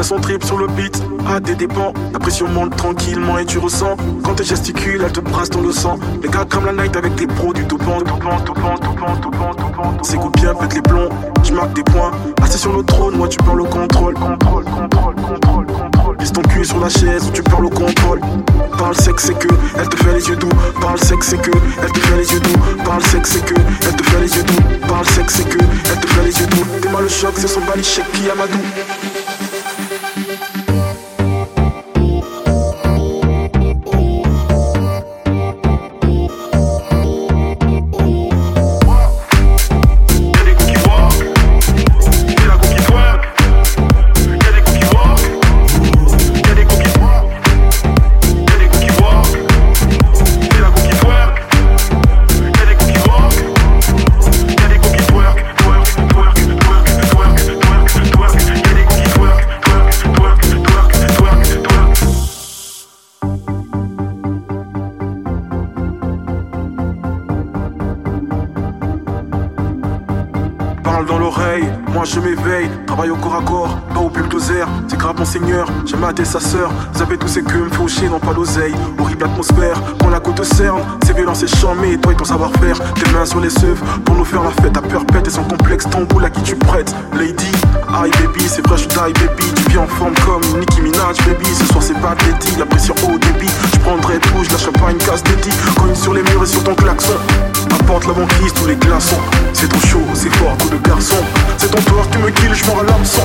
fait son trip sur le beat, à des dépens. La pression monte tranquillement et tu ressens. Quand tes gesticules, elle te brasse dans le sang. Les gars comme la night avec des pros du topant. C'est coups bien, pète les plombs. Je marque des points. Assis sur le trône, moi tu perds le contrôle. Contrôle, contrôle, contrôle, contrôle. Lise ton cul sur la chaise tu perds le contrôle. Parle sexe, c'est que elle te fait les yeux doux. Parle sexe, c'est que elle te fait les yeux doux. Parle sexe, c'est que elle te fait les yeux doux. Parle sexe, c'est que elle te fait les yeux doux. T'es mal le choc, c'est son balichek qui Amadou. Dans l'oreille, moi je m'éveille, travaille au corps à corps, pas au bulldozer, c'est grave mon seigneur, j'ai maté sa sœur, avez tous ces queues, me fait non pas l'oseille, horrible atmosphère, quand la côte cerne, c'est violent, c'est charmé, toi et ton savoir-faire, tes mains sur les œufs, pour nous faire la fête, à perpète et sans complexe, ton boule à qui tu prêtes, lady, hi baby, c'est fresh die baby, tu viens en forme comme Nicki Minaj baby, ce soir c'est pas de la pression au débit, je prendrai tout, je lâche pas une casse d'édit, cogne sur les murs et sur ton klaxon, apporte la banquise, tous les glaçons, c'est trop chaud, c'est fort, coup de garçon, c'est ton tour, tu me kills, je m'en l'hameçon